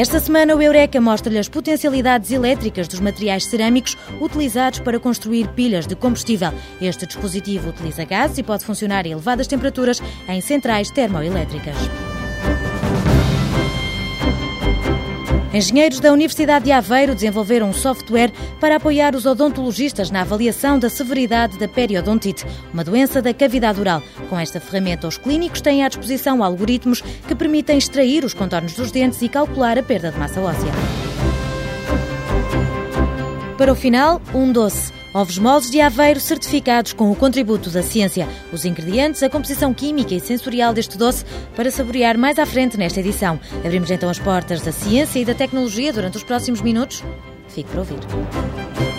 Esta semana, o Eureka mostra-lhe as potencialidades elétricas dos materiais cerâmicos utilizados para construir pilhas de combustível. Este dispositivo utiliza gás e pode funcionar a elevadas temperaturas em centrais termoelétricas. Engenheiros da Universidade de Aveiro desenvolveram um software para apoiar os odontologistas na avaliação da severidade da periodontite, uma doença da cavidade oral. Com esta ferramenta, os clínicos têm à disposição algoritmos que permitem extrair os contornos dos dentes e calcular a perda de massa óssea. Para o final, um doce. Ovos moles de Aveiro certificados com o contributo da ciência. Os ingredientes, a composição química e sensorial deste doce para saborear mais à frente nesta edição. Abrimos então as portas da ciência e da tecnologia durante os próximos minutos. Fique para ouvir.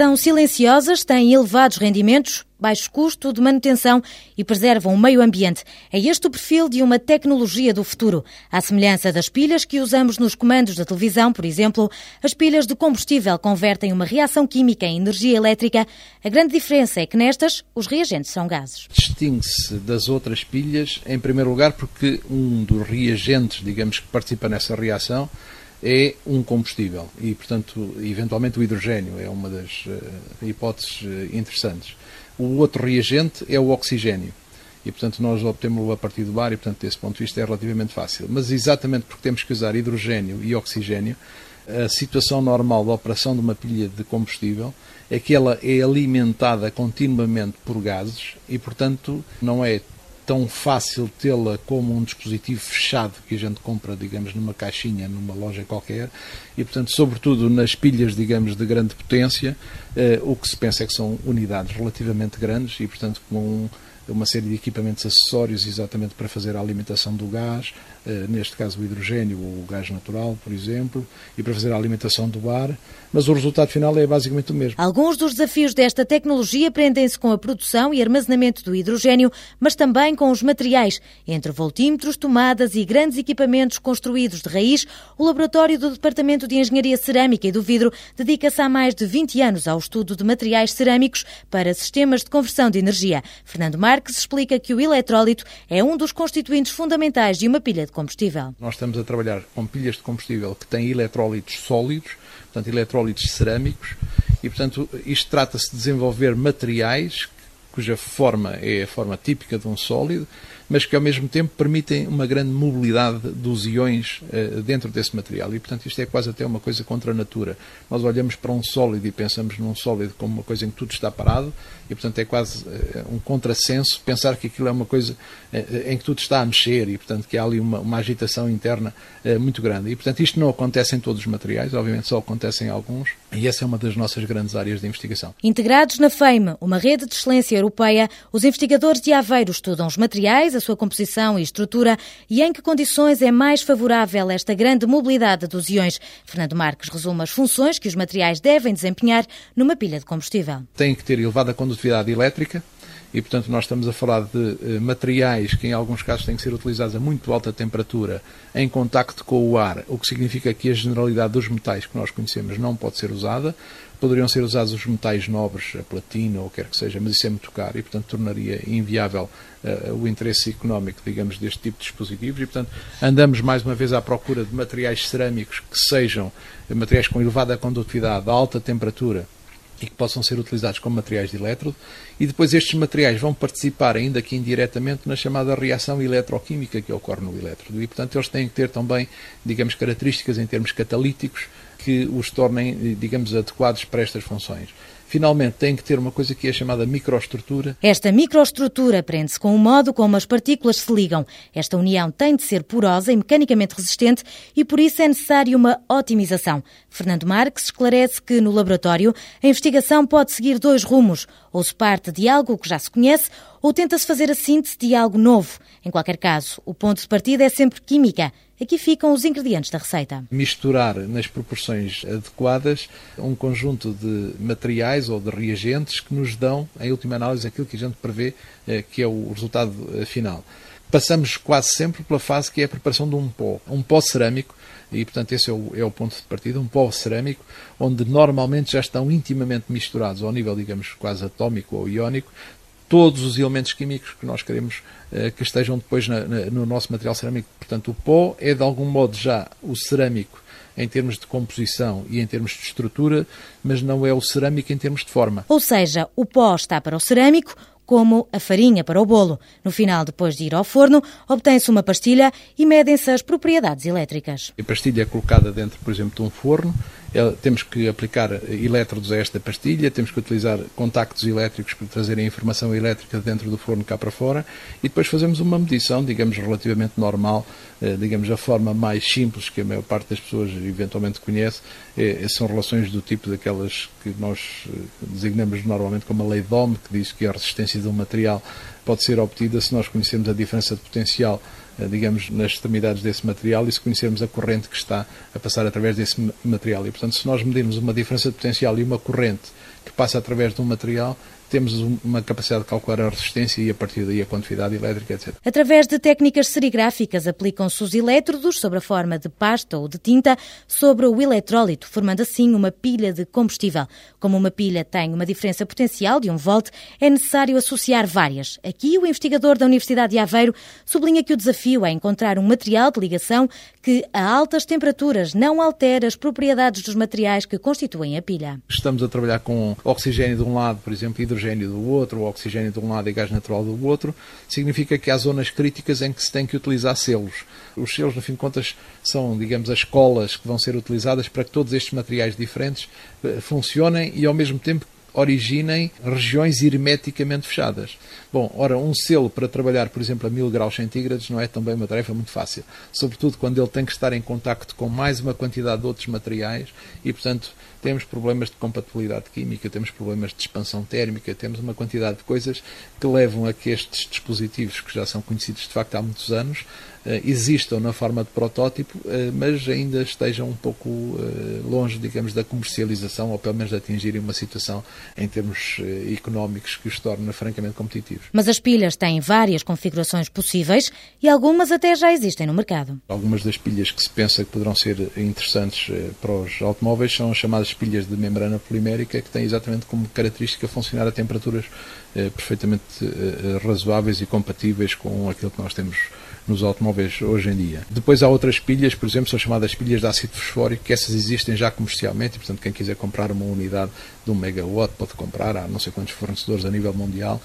São silenciosas, têm elevados rendimentos, baixo custo de manutenção e preservam o meio ambiente. É este o perfil de uma tecnologia do futuro. À semelhança das pilhas que usamos nos comandos da televisão, por exemplo, as pilhas de combustível convertem uma reação química em energia elétrica. A grande diferença é que nestas os reagentes são gases. Distingue-se das outras pilhas, em primeiro lugar, porque um dos reagentes, digamos, que participa nessa reação é um combustível e, portanto, eventualmente o hidrogênio é uma das uh, hipóteses uh, interessantes. O outro reagente é o oxigênio. E, portanto, nós obtemos-lo a partir do ar e, portanto, desse ponto de vista é relativamente fácil. Mas exatamente porque temos que usar hidrogênio e oxigênio, a situação normal da operação de uma pilha de combustível é que ela é alimentada continuamente por gases e, portanto, não é tão fácil tê-la como um dispositivo fechado que a gente compra, digamos, numa caixinha, numa loja qualquer, e, portanto, sobretudo nas pilhas, digamos, de grande potência, eh, o que se pensa é que são unidades relativamente grandes e, portanto, com uma série de equipamentos acessórios exatamente para fazer a alimentação do gás, eh, neste caso o hidrogênio ou o gás natural, por exemplo, e para fazer a alimentação do ar, mas o resultado final é basicamente o mesmo. Alguns dos desafios desta tecnologia prendem-se com a produção e armazenamento do hidrogênio, mas também com os materiais. Entre voltímetros, tomadas e grandes equipamentos construídos de raiz, o laboratório do Departamento de Engenharia Cerâmica e do Vidro dedica-se há mais de 20 anos ao estudo de materiais cerâmicos para sistemas de conversão de energia. Fernando Marques explica que o eletrólito é um dos constituintes fundamentais de uma pilha de combustível. Nós estamos a trabalhar com pilhas de combustível que têm eletrólitos sólidos, portanto, eletrólitos cerâmicos, e, portanto, isto trata-se de desenvolver materiais cuja forma é a forma típica de um sólido, mas que ao mesmo tempo permitem uma grande mobilidade dos íons uh, dentro desse material. E, portanto, isto é quase até uma coisa contra a natura. Nós olhamos para um sólido e pensamos num sólido como uma coisa em que tudo está parado, e, portanto, é quase uh, um contrassenso pensar que aquilo é uma coisa uh, em que tudo está a mexer e, portanto, que há ali uma, uma agitação interna muito grande. E, portanto, isto não acontece em todos os materiais, obviamente só acontece em alguns, e essa é uma das nossas grandes áreas de investigação. Integrados na FEIMA, uma rede de excelência europeia, os investigadores de Aveiro estudam os materiais, a sua composição e estrutura e em que condições é mais favorável esta grande mobilidade dos iões. Fernando Marques resume as funções que os materiais devem desempenhar numa pilha de combustível. Tem que ter elevada condutividade elétrica, e, portanto, nós estamos a falar de eh, materiais que, em alguns casos, têm que ser utilizados a muito alta temperatura em contacto com o ar, o que significa que a generalidade dos metais que nós conhecemos não pode ser usada. Poderiam ser usados os metais nobres, a platina ou o que quer que seja, mas isso é muito caro e, portanto, tornaria inviável uh, o interesse económico, digamos, deste tipo de dispositivos. E, portanto, andamos mais uma vez à procura de materiais cerâmicos que sejam materiais com elevada condutividade, alta temperatura e que possam ser utilizados como materiais de elétrodo, e depois estes materiais vão participar, ainda que indiretamente, na chamada reação eletroquímica que ocorre no elétrodo. E, portanto, eles têm que ter também, digamos, características em termos catalíticos que os tornem, digamos, adequados para estas funções finalmente tem que ter uma coisa que é chamada microestrutura. Esta microestrutura prende-se com o modo como as partículas se ligam. Esta união tem de ser porosa e mecanicamente resistente e por isso é necessária uma otimização. Fernando Marques esclarece que no laboratório a investigação pode seguir dois rumos. Ou se parte de algo que já se conhece ou tenta-se fazer a síntese de algo novo. Em qualquer caso, o ponto de partida é sempre química. Aqui ficam os ingredientes da receita. Misturar nas proporções adequadas um conjunto de materiais ou de reagentes que nos dão, em última análise, aquilo que a gente prevê eh, que é o resultado eh, final. passamos quase sempre pela fase que é a preparação de um pó, um pó cerâmico, e portanto esse é o, é o ponto de partida, um pó cerâmico, onde normalmente já estão intimamente misturados ao nível, digamos, quase atómico ou iónico, todos os elementos químicos que nós queremos uh, que estejam depois na, na, no nosso material cerâmico. Portanto, o pó é de algum modo já o cerâmico em termos de composição e em termos de estrutura, mas não é o cerâmico em termos de forma. Ou seja, o pó está para o cerâmico, como a farinha para o bolo. No final, depois de ir ao forno, obtém-se uma pastilha e medem-se as propriedades elétricas. A pastilha é colocada dentro, por exemplo, de um forno, temos que aplicar elétrodos a esta pastilha, temos que utilizar contactos elétricos para trazer a informação elétrica dentro do forno cá para fora e depois fazemos uma medição, digamos, relativamente normal, eh, digamos, a forma mais simples que a maior parte das pessoas eventualmente conhece, é, são relações do tipo daquelas que nós eh, designamos normalmente como a lei de Ohm, que diz que a resistência de um material pode ser obtida se nós conhecermos a diferença de potencial digamos, nas extremidades desse material e se conhecermos a corrente que está a passar através desse material. E, portanto, se nós medirmos uma diferença de potencial e uma corrente que passa através de um material, temos uma capacidade de calcular a resistência e a partir daí a quantidade elétrica, etc. Através de técnicas serigráficas aplicam-se os elétrodos sobre a forma de pasta ou de tinta sobre o eletrólito, formando assim uma pilha de combustível. Como uma pilha tem uma diferença potencial de 1 volt, é necessário associar várias. Aqui o investigador da Universidade de Aveiro sublinha que o desafio é encontrar um material de ligação que a altas temperaturas não altere as propriedades dos materiais que constituem a pilha. Estamos a trabalhar com oxigênio de um lado, por exemplo, e hidrogênio do outro, ou oxigênio de um lado e gás natural do outro, significa que há zonas críticas em que se tem que utilizar selos. Os selos, no fim de contas, são, digamos, as colas que vão ser utilizadas para que todos estes materiais diferentes eh, funcionem e, ao mesmo tempo, originem regiões hermeticamente fechadas. Bom, ora, um selo para trabalhar, por exemplo, a 1000 graus centígrados não é também uma tarefa muito fácil, sobretudo quando ele tem que estar em contacto com mais uma quantidade de outros materiais e, portanto, temos problemas de compatibilidade química, temos problemas de expansão térmica, temos uma quantidade de coisas que levam a que estes dispositivos, que já são conhecidos de facto há muitos anos, existam na forma de protótipo, eh, mas ainda estejam um pouco eh, longe, digamos, da comercialização ou pelo menos de atingirem uma situação em termos económicos que os torna francamente competitivos. Mas as pilhas têm várias configurações possíveis e algumas até já existem no mercado. Algumas das pilhas que se pensa que poderão ser interessantes para os automóveis são as chamadas pilhas de membrana polimérica, que têm exatamente como característica funcionar a temperaturas perfeitamente razoáveis e compatíveis com aquilo que nós temos nos automóveis hoje em dia. Depois há outras pilhas, por exemplo, são chamadas pilhas de ácido fosfórico, que essas existem já comercialmente, e, portanto, quem quiser comprar uma unidade de um megawatt pode comprar, há não sei quantos fornecedores a nível mundial,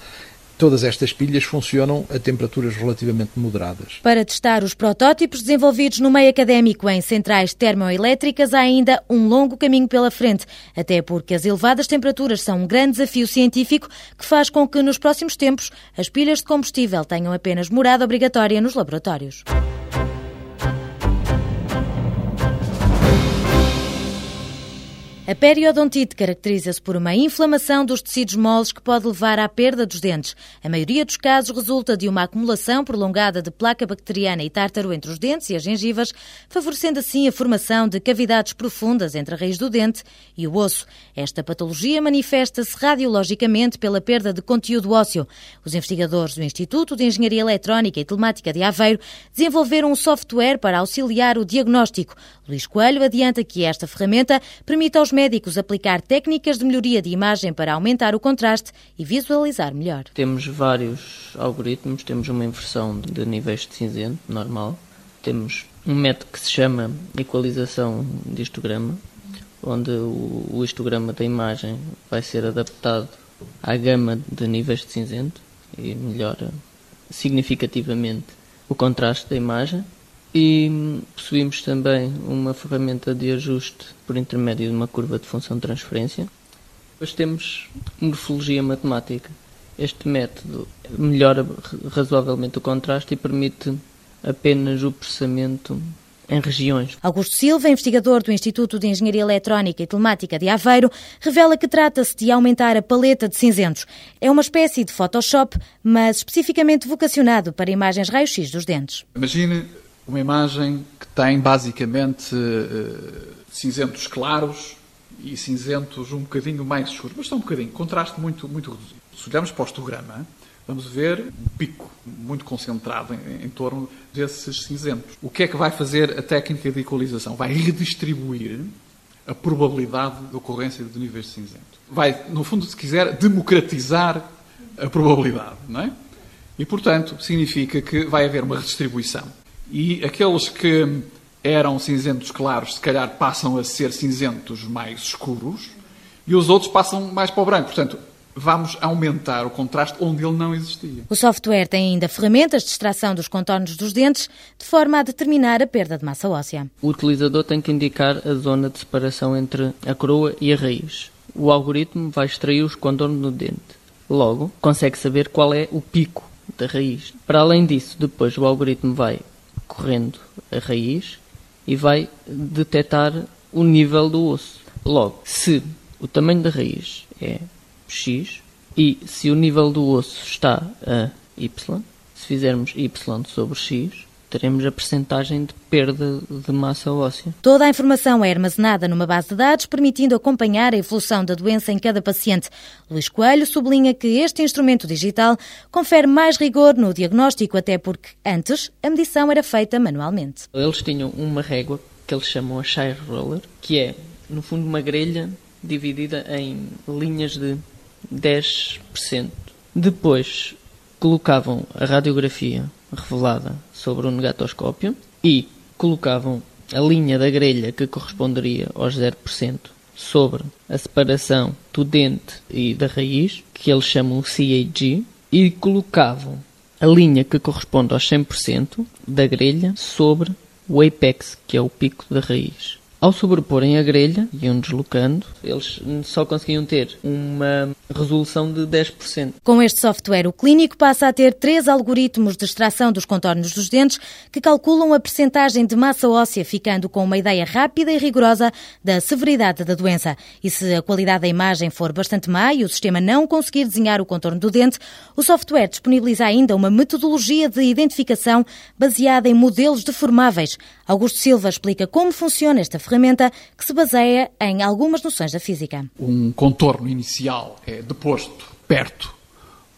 Todas estas pilhas funcionam a temperaturas relativamente moderadas. Para testar os protótipos desenvolvidos no meio académico em centrais termoelétricas, há ainda um longo caminho pela frente, até porque as elevadas temperaturas são um grande desafio científico que faz com que, nos próximos tempos, as pilhas de combustível tenham apenas morada obrigatória nos laboratórios. A periodontite caracteriza-se por uma inflamação dos tecidos moles que pode levar à perda dos dentes. A maioria dos casos resulta de uma acumulação prolongada de placa bacteriana e tártaro entre os dentes e as gengivas, favorecendo assim a formação de cavidades profundas entre a raiz do dente e o osso. Esta patologia manifesta-se radiologicamente pela perda de conteúdo ósseo. Os investigadores do Instituto de Engenharia Eletrónica e Telemática de Aveiro desenvolveram um software para auxiliar o diagnóstico. Luís Coelho adianta que esta ferramenta permite aos médicos aplicar técnicas de melhoria de imagem para aumentar o contraste e visualizar melhor. Temos vários algoritmos, temos uma inversão de níveis de cinzento normal, temos um método que se chama equalização de histograma, onde o histograma da imagem vai ser adaptado à gama de níveis de cinzento e melhora significativamente o contraste da imagem. E possuímos também uma ferramenta de ajuste por intermédio de uma curva de função de transferência. Depois temos morfologia matemática. Este método melhora razoavelmente o contraste e permite apenas o processamento em regiões. Augusto Silva, investigador do Instituto de Engenharia Eletrónica e Telemática de Aveiro, revela que trata-se de aumentar a paleta de cinzentos. É uma espécie de Photoshop, mas especificamente vocacionado para imagens raio-x dos dentes. Imagine uma imagem que tem basicamente uh, cinzentos claros e cinzentos um bocadinho mais escuros, mas são um bocadinho, contraste muito, muito reduzido. Se olharmos para o histograma, vamos ver um pico muito concentrado em, em, torno desses cinzentos. O que é que vai fazer a técnica de equalização? Vai redistribuir a probabilidade de ocorrência de níveis de cinzento. Vai, no fundo, se quiser, democratizar a probabilidade, não é? E, portanto, significa que vai haver uma redistribuição. E aqueles que eram cinzentos claros, se calhar passam a ser cinzentos mais escuros, e os outros passam mais para o branco. Portanto, vamos aumentar o contraste onde ele não existia. O software tem ainda ferramentas de extração dos contornos dos dentes, de forma a determinar a perda de massa óssea. O utilizador tem que indicar a zona de separação entre a coroa e a raiz. O algoritmo vai extrair os contornos do dente. Logo, consegue saber qual é o pico da raiz. Para além disso, depois o algoritmo vai correndo a raiz e vai detectar o nível do osso. Logo, se o tamanho da raiz é x e se o nível do osso está a y, se fizermos y sobre x, teremos a percentagem de perda de massa óssea. Toda a informação é armazenada numa base de dados, permitindo acompanhar a evolução da doença em cada paciente. Luís Coelho sublinha que este instrumento digital confere mais rigor no diagnóstico, até porque antes a medição era feita manualmente. Eles tinham uma régua que eles chamam a Shire Roller, que é, no fundo, uma grelha dividida em linhas de 10%. Depois colocavam a radiografia revelada sobre o negatoscópio e colocavam a linha da grelha que corresponderia aos 0% sobre a separação do dente e da raiz, que eles chamam CAG, e colocavam a linha que corresponde aos 100% da grelha sobre o apex, que é o pico da raiz. Ao sobreporem a grelha, iam deslocando, eles só conseguiam ter uma resolução de 10%. Com este software, o clínico passa a ter três algoritmos de extração dos contornos dos dentes que calculam a percentagem de massa óssea, ficando com uma ideia rápida e rigorosa da severidade da doença. E se a qualidade da imagem for bastante má e o sistema não conseguir desenhar o contorno do dente, o software disponibiliza ainda uma metodologia de identificação baseada em modelos deformáveis. Augusto Silva explica como funciona esta ferramenta que se baseia em algumas noções da física. Um contorno inicial é deposto perto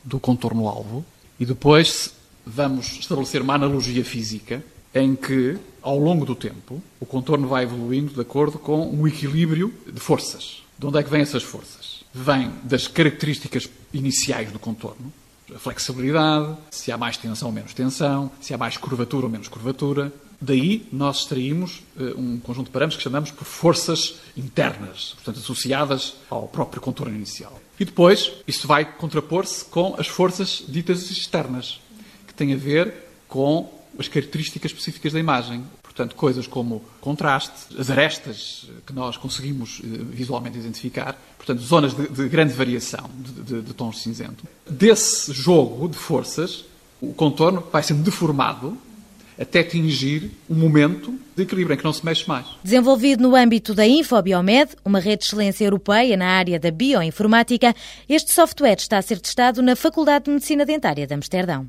do contorno-alvo e depois vamos estabelecer uma analogia física em que, ao longo do tempo, o contorno vai evoluindo de acordo com um equilíbrio de forças. De onde é que vêm essas forças? Vêm das características iniciais do contorno, flexibilidade, se há mais tensão ou menos tensão, se há mais curvatura ou menos curvatura, Daí nós extraímos uh, um conjunto de parâmetros que chamamos por forças internas, portanto associadas ao próprio contorno inicial. E depois isso vai contrapor-se com as forças ditas externas, que têm a ver com as características específicas da imagem. Portanto, coisas como contraste, as arestas que nós conseguimos uh, visualmente identificar, portanto, zonas de, de grande variação de, de, de tons cinzento. Desse jogo de forças, o contorno vai sendo deformado até atingir um momento de equilíbrio em que não se mexe mais. Desenvolvido no âmbito da Infobiomed, uma rede de excelência europeia na área da bioinformática, este software está a ser testado na Faculdade de Medicina Dentária de Amsterdão.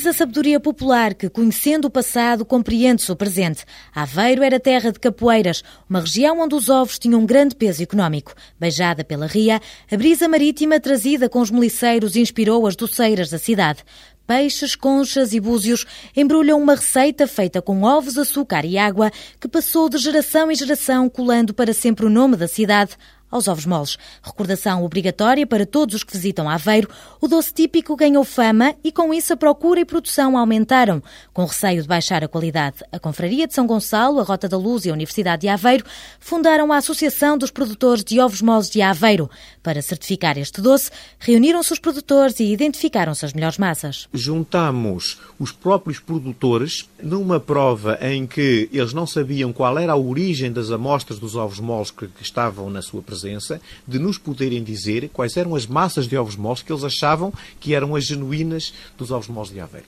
Diz a sabedoria popular que, conhecendo o passado, compreende-se o presente. Aveiro era terra de capoeiras, uma região onde os ovos tinham um grande peso económico. Beijada pela ria, a brisa marítima trazida com os moliceiros inspirou as doceiras da cidade. Peixes, conchas e búzios embrulham uma receita feita com ovos, açúcar e água que passou de geração em geração, colando para sempre o nome da cidade aos ovos moles. Recordação obrigatória para todos os que visitam Aveiro, o doce típico ganhou fama e com isso a procura e produção aumentaram. Com receio de baixar a qualidade, a Confraria de São Gonçalo, a Rota da Luz e a Universidade de Aveiro fundaram a Associação dos Produtores de Ovos Moles de Aveiro. Para certificar este doce, reuniram-se os produtores e identificaram-se as melhores massas. Juntamos os próprios produtores numa prova em que eles não sabiam qual era a origem das amostras dos ovos moles que, estavam na sua presença presença de nos poderem dizer quais eram as massas de ovos moles que eles achavam que eram as genuínas dos ovos moles de Aveiro.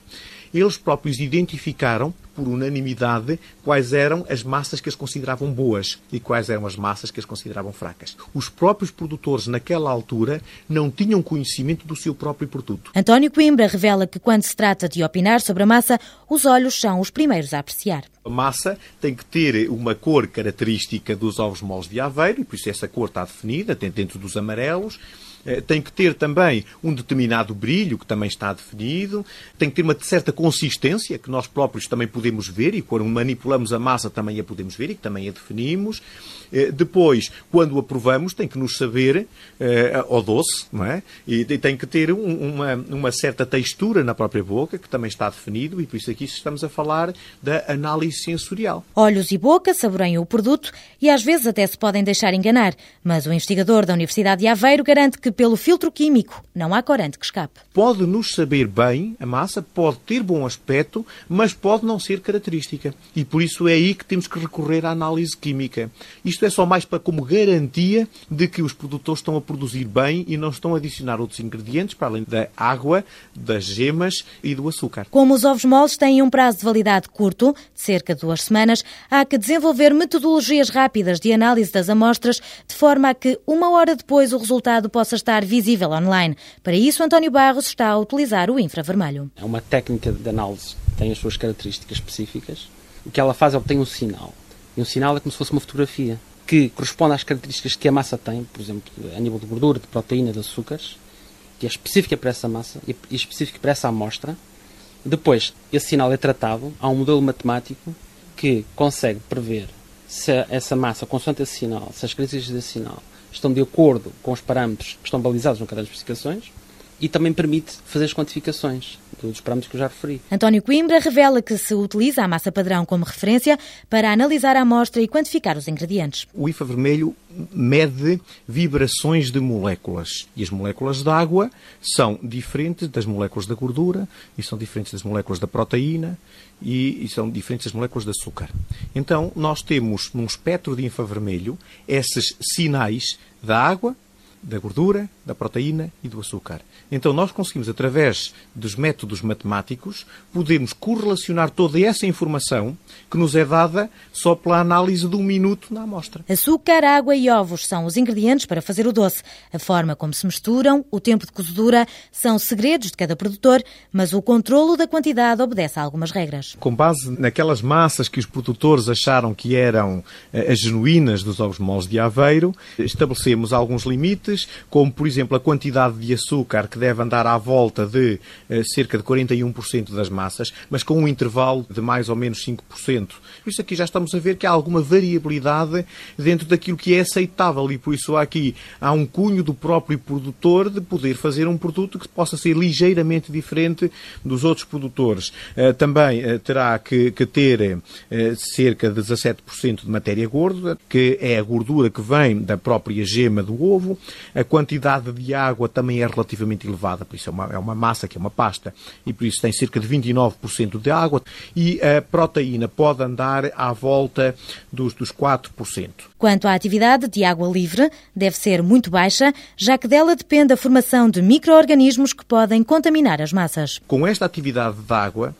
Eles próprios identificaram por unanimidade quais eram as massas que eles consideravam boas e quais eram as massas que eles consideravam fracas. Os próprios produtores, naquela altura, não tinham conhecimento do seu próprio produto. António Coimbra revela que, quando se trata de opinar sobre a massa, os olhos são os primeiros a apreciar. A massa tem que ter uma cor característica dos ovos moles de Aveiro, e por isso essa cor está definida, tem dentro dos amarelos. Eh, tem que ter também um determinado brilho, que também está definido, tem que ter uma certa consistência, que nós próprios também podemos ver, e quando manipulamos a massa também a podemos ver e que também a definimos. Eh, depois, quando a provamos, tem que nos saber eh, ao doce, não é? E tem que ter uma, uma certa textura na própria boca, que também está definido, e por isso aqui estamos a falar da análise sensorial. Olhos e boca saboreiam o produto e às vezes até se podem deixar enganar, mas o investigador da Universidade de Aveiro garante que pelo filtro químico não há corante que escape. Pode nos saber bem a massa, pode ter bom aspecto, mas pode não ser característica. E por isso é aí que temos que recorrer à análise química. Isto é só mais para como garantia de que os produtores estão a produzir bem e não estão a adicionar outros ingredientes para além da água, das gemas e do açúcar. Como os ovos moles têm um prazo de validade curto, de cerca de duas semanas, há que desenvolver metodologias rápidas de análise das amostras de forma a que uma hora depois o resultado possa estar visível online. Para isso, António Barros está a utilizar o infravermelho. É uma técnica de análise tem as suas características específicas. O que ela faz é obter um sinal. E um sinal é como se fosse uma fotografia que corresponde às características que a massa tem, por exemplo, a nível de gordura, de proteína, de açúcares, que é específica para essa massa e específica para essa amostra. Depois, esse sinal é tratado a um modelo matemático que consegue prever se essa massa, consoante esse sinal, se as características desse sinal estão de acordo com os parâmetros que estão balizados no caderno de especificações e também permite fazer as quantificações dos parâmetros que eu já referi. António Coimbra revela que se utiliza a massa padrão como referência para analisar a amostra e quantificar os ingredientes. O IFA vermelho mede vibrações de moléculas e as moléculas de água são diferentes das moléculas da gordura e são diferentes das moléculas da proteína e, e são diferentes das moléculas de açúcar. Então, nós temos num espectro de infravermelho esses sinais da água, da gordura, da proteína e do açúcar. Então nós conseguimos, através dos métodos matemáticos, podermos correlacionar toda essa informação que nos é dada só pela análise de um minuto na amostra. Açúcar, água e ovos são os ingredientes para fazer o doce. A forma como se misturam, o tempo de cozedura, são segredos de cada produtor, mas o controlo da quantidade obedece a algumas regras. Com base naquelas massas que os produtores acharam que eram eh, as genuínas dos ovos moles de Aveiro, estabelecemos alguns limites como por exemplo a quantidade de açúcar que deve andar à volta de eh, cerca de 41% das massas, mas com um intervalo de mais ou menos 5%. Por isso aqui já estamos a ver que há alguma variabilidade dentro daquilo que é aceitável e por isso aqui há um cunho do próprio produtor de poder fazer um produto que possa ser ligeiramente diferente dos outros produtores. Eh, também eh, terá que, que ter cerca de 17% de matéria gorda, que é a gordura que vem da própria gema do ovo. A quantidade de água também é relativamente elevada, por isso é uma, é uma massa que é uma pasta, e por isso tem cerca de 29% de água. E a proteína pode andar à volta dos, dos 4%. Quanto à atividade de água livre, deve ser muito baixa, já que dela depende a formação de micro-organismos que podem contaminar as massas. Com esta atividade de água,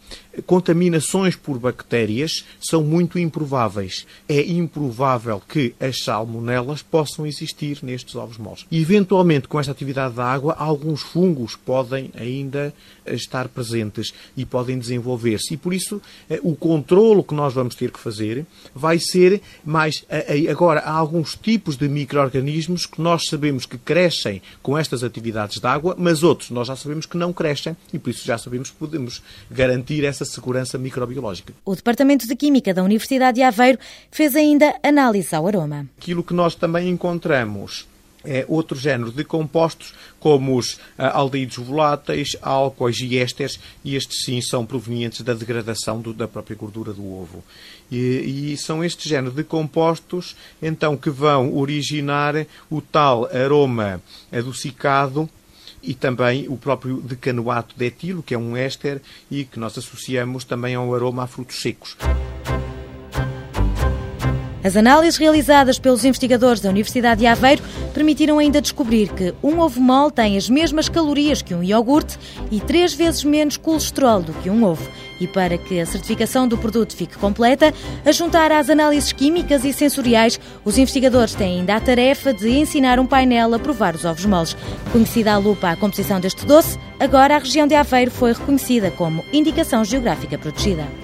contaminações por bactérias são muito improváveis. É improvável que as salmonelas possam existir nestes ovos moles. Eventualmente, com esta atividade da água, alguns fungos podem ainda estar presentes e podem desenvolver-se. E, por isso, eh, o controlo que nós vamos ter que fazer vai ser mais. Agora, há alguns tipos de micro-organismos que nós sabemos que crescem com estas atividades de água, mas outros nós já sabemos que não crescem e, por isso, já sabemos que podemos garantir essa segurança microbiológica. O Departamento de Química da Universidade de Aveiro fez ainda análise ao aroma. Aquilo que nós também encontramos é outro género de compostos, como os ah, aldeídos voláteis, álcoois e ésteres, e estes sim são provenientes da degradação do, da própria gordura do ovo. E, e, são este género de compostos, então, que vão originar o tal aroma adocicado e também o próprio decanoato de etilo, que é um éster e que nós associamos também ao aroma a frutos secos. As análises realizadas pelos investigadores da Universidade de Aveiro permitiram ainda descobrir que um ovo mole tem as mesmas calorias que um iogurte e três vezes menos colesterol do que um ovo. E para que a certificação do produto fique completa, a juntar às análises químicas e sensoriais, os investigadores têm ainda a tarefa de ensinar um painel a provar os ovos moles. Conhecida à lupa a composição deste doce, agora a região de Aveiro foi reconhecida como Indicação Geográfica Protegida.